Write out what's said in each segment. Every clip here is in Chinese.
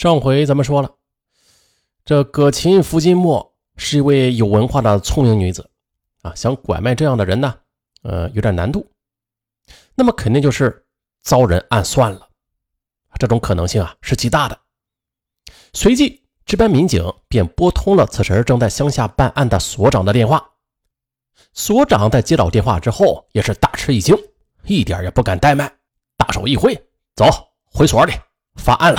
上回咱们说了，这葛琴福金墨是一位有文化的聪明女子啊，想拐卖这样的人呢，呃，有点难度。那么肯定就是遭人暗算了，这种可能性啊是极大的。随即，值班民警便拨通了此时正在乡下办案的所长的电话。所长在接到电话之后，也是大吃一惊，一点也不敢怠慢，大手一挥：“走，回所里发案了。”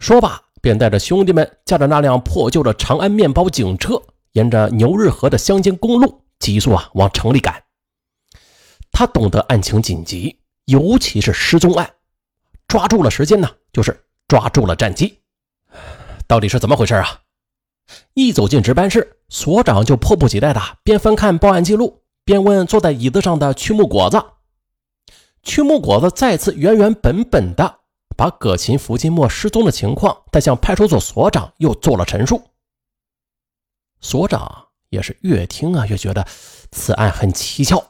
说罢，便带着兄弟们驾着那辆破旧的长安面包警车，沿着牛日河的乡间公路急速啊往城里赶。他懂得案情紧急，尤其是失踪案，抓住了时间呢，就是抓住了战机。到底是怎么回事啊？一走进值班室，所长就迫不及待的边翻看报案记录，边问坐在椅子上的曲木果子。曲木果子再次原原本本的把葛琴福金墨失踪的情况，再向派出所所长又做了陈述。所长也是越听啊越觉得此案很蹊跷。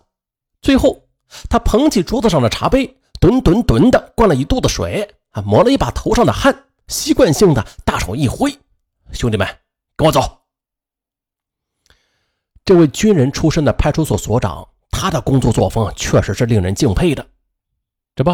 最后，他捧起桌子上的茶杯，吨吨吨的灌了一肚子水，啊，抹了一把头上的汗，习惯性的大手一挥：“兄弟们。”跟我走。这位军人出身的派出所所长，他的工作作风确实是令人敬佩的。这不，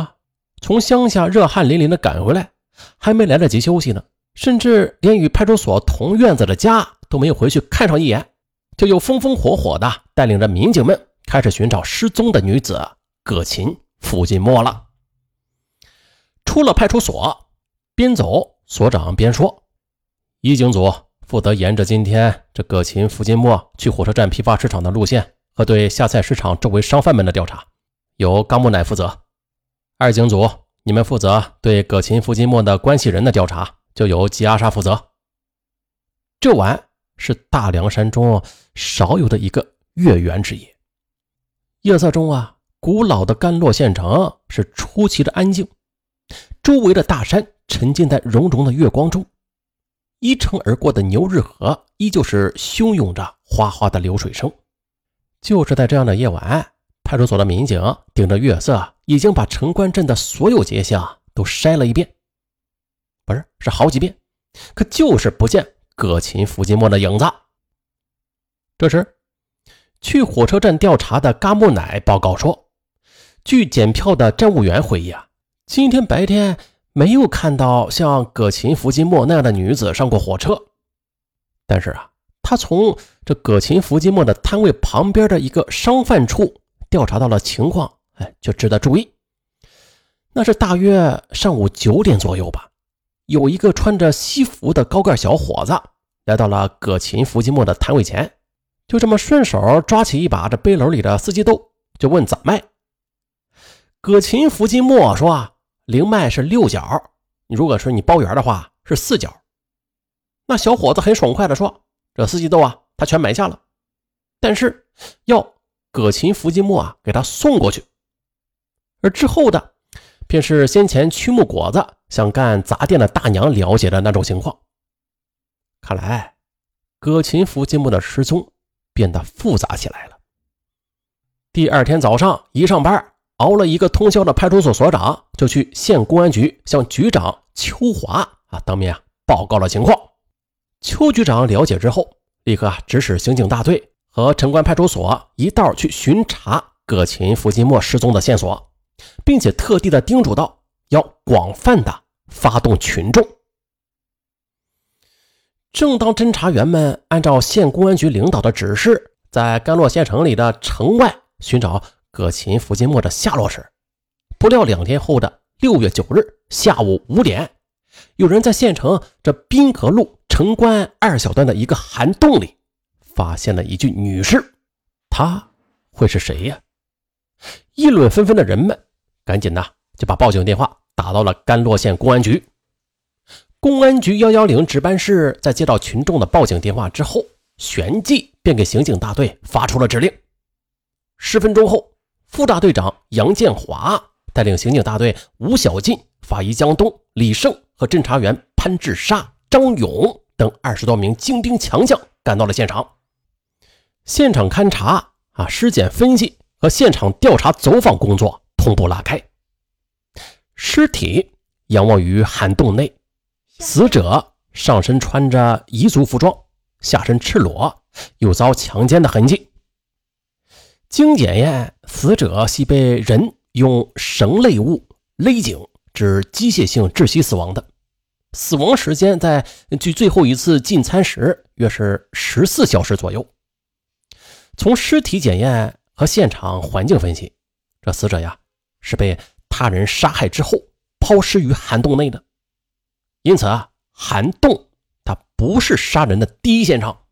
从乡下热汗淋漓的赶回来，还没来得及休息呢，甚至连与派出所同院子的家都没有回去看上一眼，就又风风火火的带领着民警们开始寻找失踪的女子葛琴付金墨了。出了派出所，边走所长边说：“一警组。”负责沿着今天这葛琴付金墨去火车站批发市场的路线和对下菜市场周围商贩们的调查，由高木乃负责。二警组，你们负责对葛琴福金墨的关系人的调查，就由吉阿沙负责。这晚是大凉山中少有的一个月圆之夜。夜色中啊，古老的甘洛县城是出奇的安静，周围的大山沉浸在融融的月光中。依城而过的牛日河依旧是汹涌着哗哗的流水声。就是在这样的夜晚，派出所的民警顶着月色，已经把城关镇的所有街巷都筛了一遍，不是，是好几遍，可就是不见葛琴伏金墨的影子。这时，去火车站调查的嘎木乃报告说，据检票的站务员回忆啊，今天白天。没有看到像葛琴伏金墨那样的女子上过火车，但是啊，他从这葛琴伏金墨的摊位旁边的一个商贩处调查到了情况，哎，就值得注意。那是大约上午九点左右吧，有一个穿着西服的高个小伙子来到了葛琴福金墨的摊位前，就这么顺手抓起一把这背篓里的四季豆，就问咋卖。葛琴福金墨说啊。零卖是六角，你如果说你包圆的话是四角。那小伙子很爽快的说：“这四季豆啊，他全买下了，但是要葛琴福金木啊给他送过去。”而之后的，便是先前曲木果子想干杂店的大娘了解的那种情况。看来，葛琴福金木的失踪变得复杂起来了。第二天早上一上班。熬了一个通宵的派出所所长就去县公安局向局长邱华啊当面啊报告了情况。邱局长了解之后，立刻啊指使刑警大队和城关派出所一道去巡查葛琴福金墨失踪的线索，并且特地的叮嘱道要广泛的发动群众。正当侦查员们按照县公安局领导的指示，在甘洛县城里的城外寻找。葛琴福金墨的下落时，不料两天后的六月九日下午五点，有人在县城这滨河路城关二小段的一个涵洞里发现了一具女尸。她会是谁呀？议论纷纷的人们赶紧呐就把报警电话打到了甘洛县公安局。公安局幺幺零值班室在接到群众的报警电话之后，旋即便给刑警大队发出了指令。十分钟后。副大队长杨建华带领刑警大队吴小进、法医江东、李胜和侦查员潘志沙、张勇等二十多名精兵强将赶到了现场。现场勘查、啊尸检分析和现场调查走访工作同步拉开。尸体仰卧于涵洞内，死者上身穿着彝族服装，下身赤裸，有遭强奸的痕迹。经检验，死者系被人用绳类物勒颈致机械性窒息死亡的。死亡时间在距最后一次进餐时约是十四小时左右。从尸体检验和现场环境分析，这死者呀是被他人杀害之后抛尸于涵洞内的。因此啊，涵洞它不是杀人的第一现场。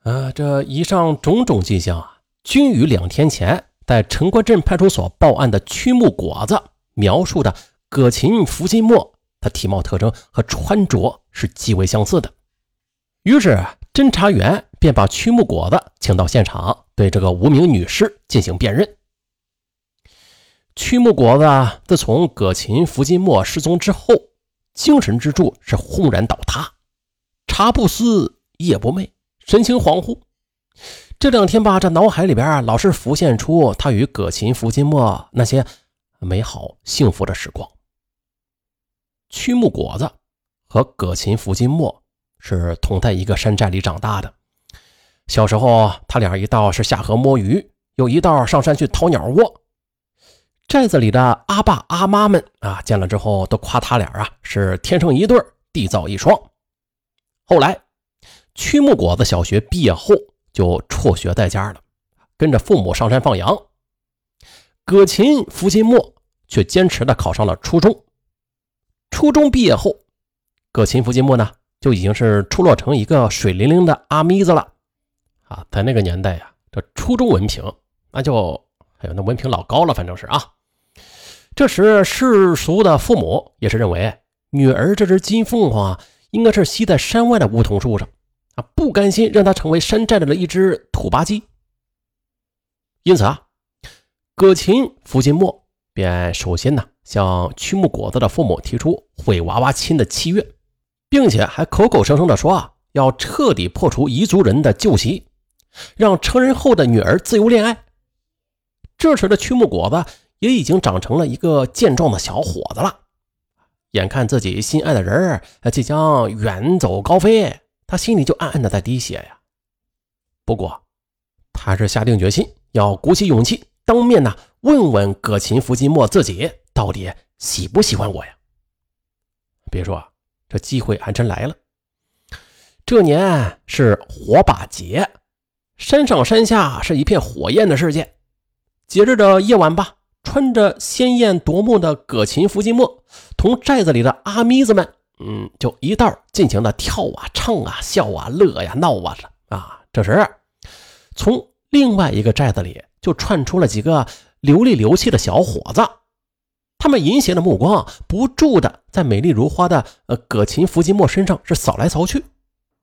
啊，这以上种种迹象啊。均与两天前在城关镇派出所报案的曲木果子描述的葛琴福金墨，他体貌特征和穿着是极为相似的。于是，侦查员便把曲木果子请到现场，对这个无名女尸进行辨认。曲木果子自从葛琴福金墨失踪之后，精神支柱是轰然倒塌，茶不思夜不寐，神情恍惚。这两天吧，这脑海里边老是浮现出他与葛琴、福金墨那些美好幸福的时光。曲木果子和葛琴、福金墨是同在一个山寨里长大的。小时候，他俩一道是下河摸鱼，又一道上山去掏鸟窝。寨子里的阿爸阿妈们啊，见了之后都夸他俩啊是天生一对，地造一双。后来，曲木果子小学毕业后。就辍学在家了，跟着父母上山放羊。葛琴、福金墨却坚持的考上了初中。初中毕业后，葛琴、福金墨呢就已经是出落成一个水灵灵的阿咪子了。啊，在那个年代呀，这初中文凭那就哎呦，那文凭老高了，反正是啊。这时世俗的父母也是认为，女儿这只金凤凰应该是栖在山外的梧桐树上。啊不甘心让他成为山寨里的一只土巴鸡，因此啊，葛琴、福金墨便首先呢向曲木果子的父母提出毁娃娃亲的契约，并且还口口声声的说啊要彻底破除彝族人的旧习，让成人后的女儿自由恋爱。这时的曲木果子也已经长成了一个健壮的小伙子了，眼看自己心爱的人即将远走高飞。他心里就暗暗的在滴血呀。不过，他是下定决心要鼓起勇气，当面呢问问葛琴福金墨自己到底喜不喜欢我呀？别说，这机会还真来了。这年是火把节，山上山下是一片火焰的世界。节日的夜晚吧，穿着鲜艳夺目的葛琴福金墨，同寨子里的阿咪子们。嗯，就一道尽情的跳啊、唱啊、笑啊、乐呀、闹啊啊。这时，从另外一个寨子里就窜出了几个流里流气的小伙子，他们淫邪的目光不住的在美丽如花的呃葛琴福金墨身上是扫来扫去。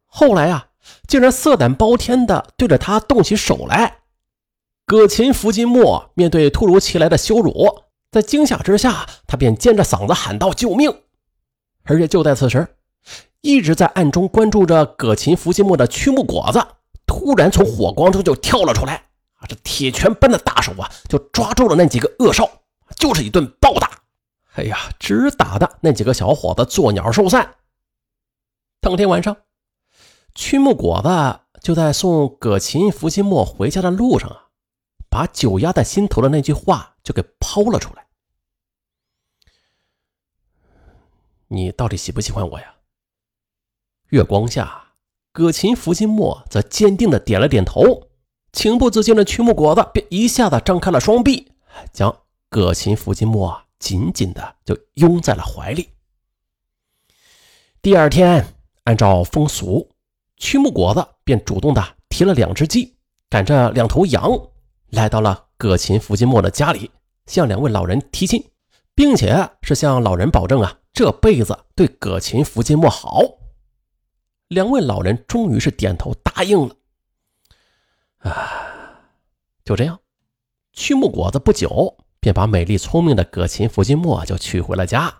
后来啊，竟然色胆包天的对着他动起手来。葛琴福金墨面对突如其来的羞辱，在惊吓之下，他便尖着嗓子喊道：“救命！”而且就在此时，一直在暗中关注着葛琴福金墨的曲木果子，突然从火光中就跳了出来，啊，这铁拳般的大手啊，就抓住了那几个恶少，就是一顿暴打。哎呀，直打的那几个小伙子作鸟兽散。当天晚上，曲木果子就在送葛琴福金墨回家的路上啊，把久压在心头的那句话就给抛了出来。你到底喜不喜欢我呀？月光下，葛琴福金墨则坚定的点了点头。情不自禁的曲木果子便一下子张开了双臂，将葛琴福金墨紧紧的就拥在了怀里。第二天，按照风俗，曲木果子便主动的提了两只鸡，赶着两头羊，来到了葛琴福金墨的家里，向两位老人提亲，并且是向老人保证啊。这辈子对葛琴福金墨好，两位老人终于是点头答应了。啊，就这样，曲木果子不久便把美丽聪明的葛琴福金墨就娶回了家。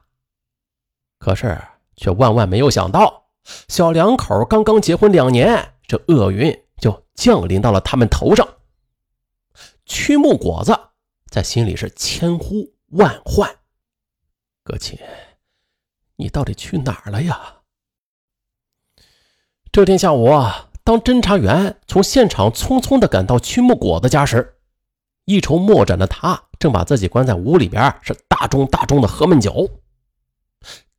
可是，却万万没有想到，小两口刚刚结婚两年，这厄运就降临到了他们头上。曲木果子在心里是千呼万唤，葛琴。你到底去哪儿了呀？这天下午啊，当侦查员从现场匆匆地赶到曲木果子家时，一筹莫展的他正把自己关在屋里边，是大盅大盅的喝闷酒。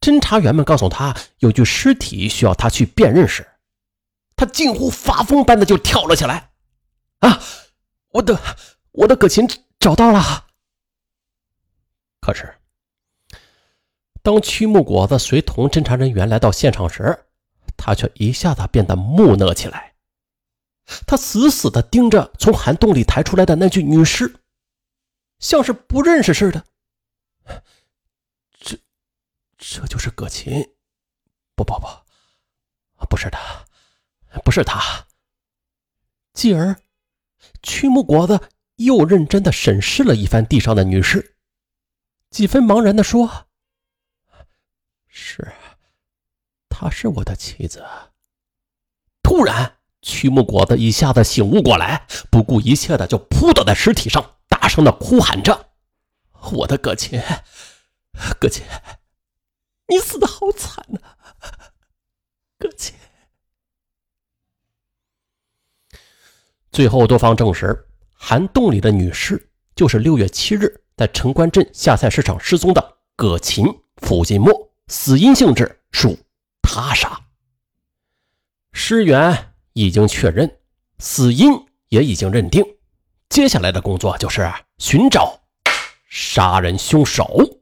侦查员们告诉他有具尸体需要他去辨认时，他近乎发疯般的就跳了起来：“啊，我的我的葛琴找到了！”可是，当曲木果子随同侦查人员来到现场时，他却一下子变得木讷起来。他死死地盯着从涵洞里抬出来的那具女尸，像是不认识似的。这，这就是葛琴？不不不，不是他，不是他。继而，曲木果子又认真的审视了一番地上的女尸，几分茫然地说：“是，她是我的妻子。”突然。曲木果子一下子醒悟过来，不顾一切的就扑倒在尸体上，声的哭喊着：“我的葛琴，葛琴，你死的好惨呐，葛琴！”最后，多方证实，涵洞里的女尸就是六月七日在城关镇下菜市场失踪的葛琴付金墨，死因性质属他杀。尸源。已经确认，死因也已经认定，接下来的工作就是寻找杀人凶手。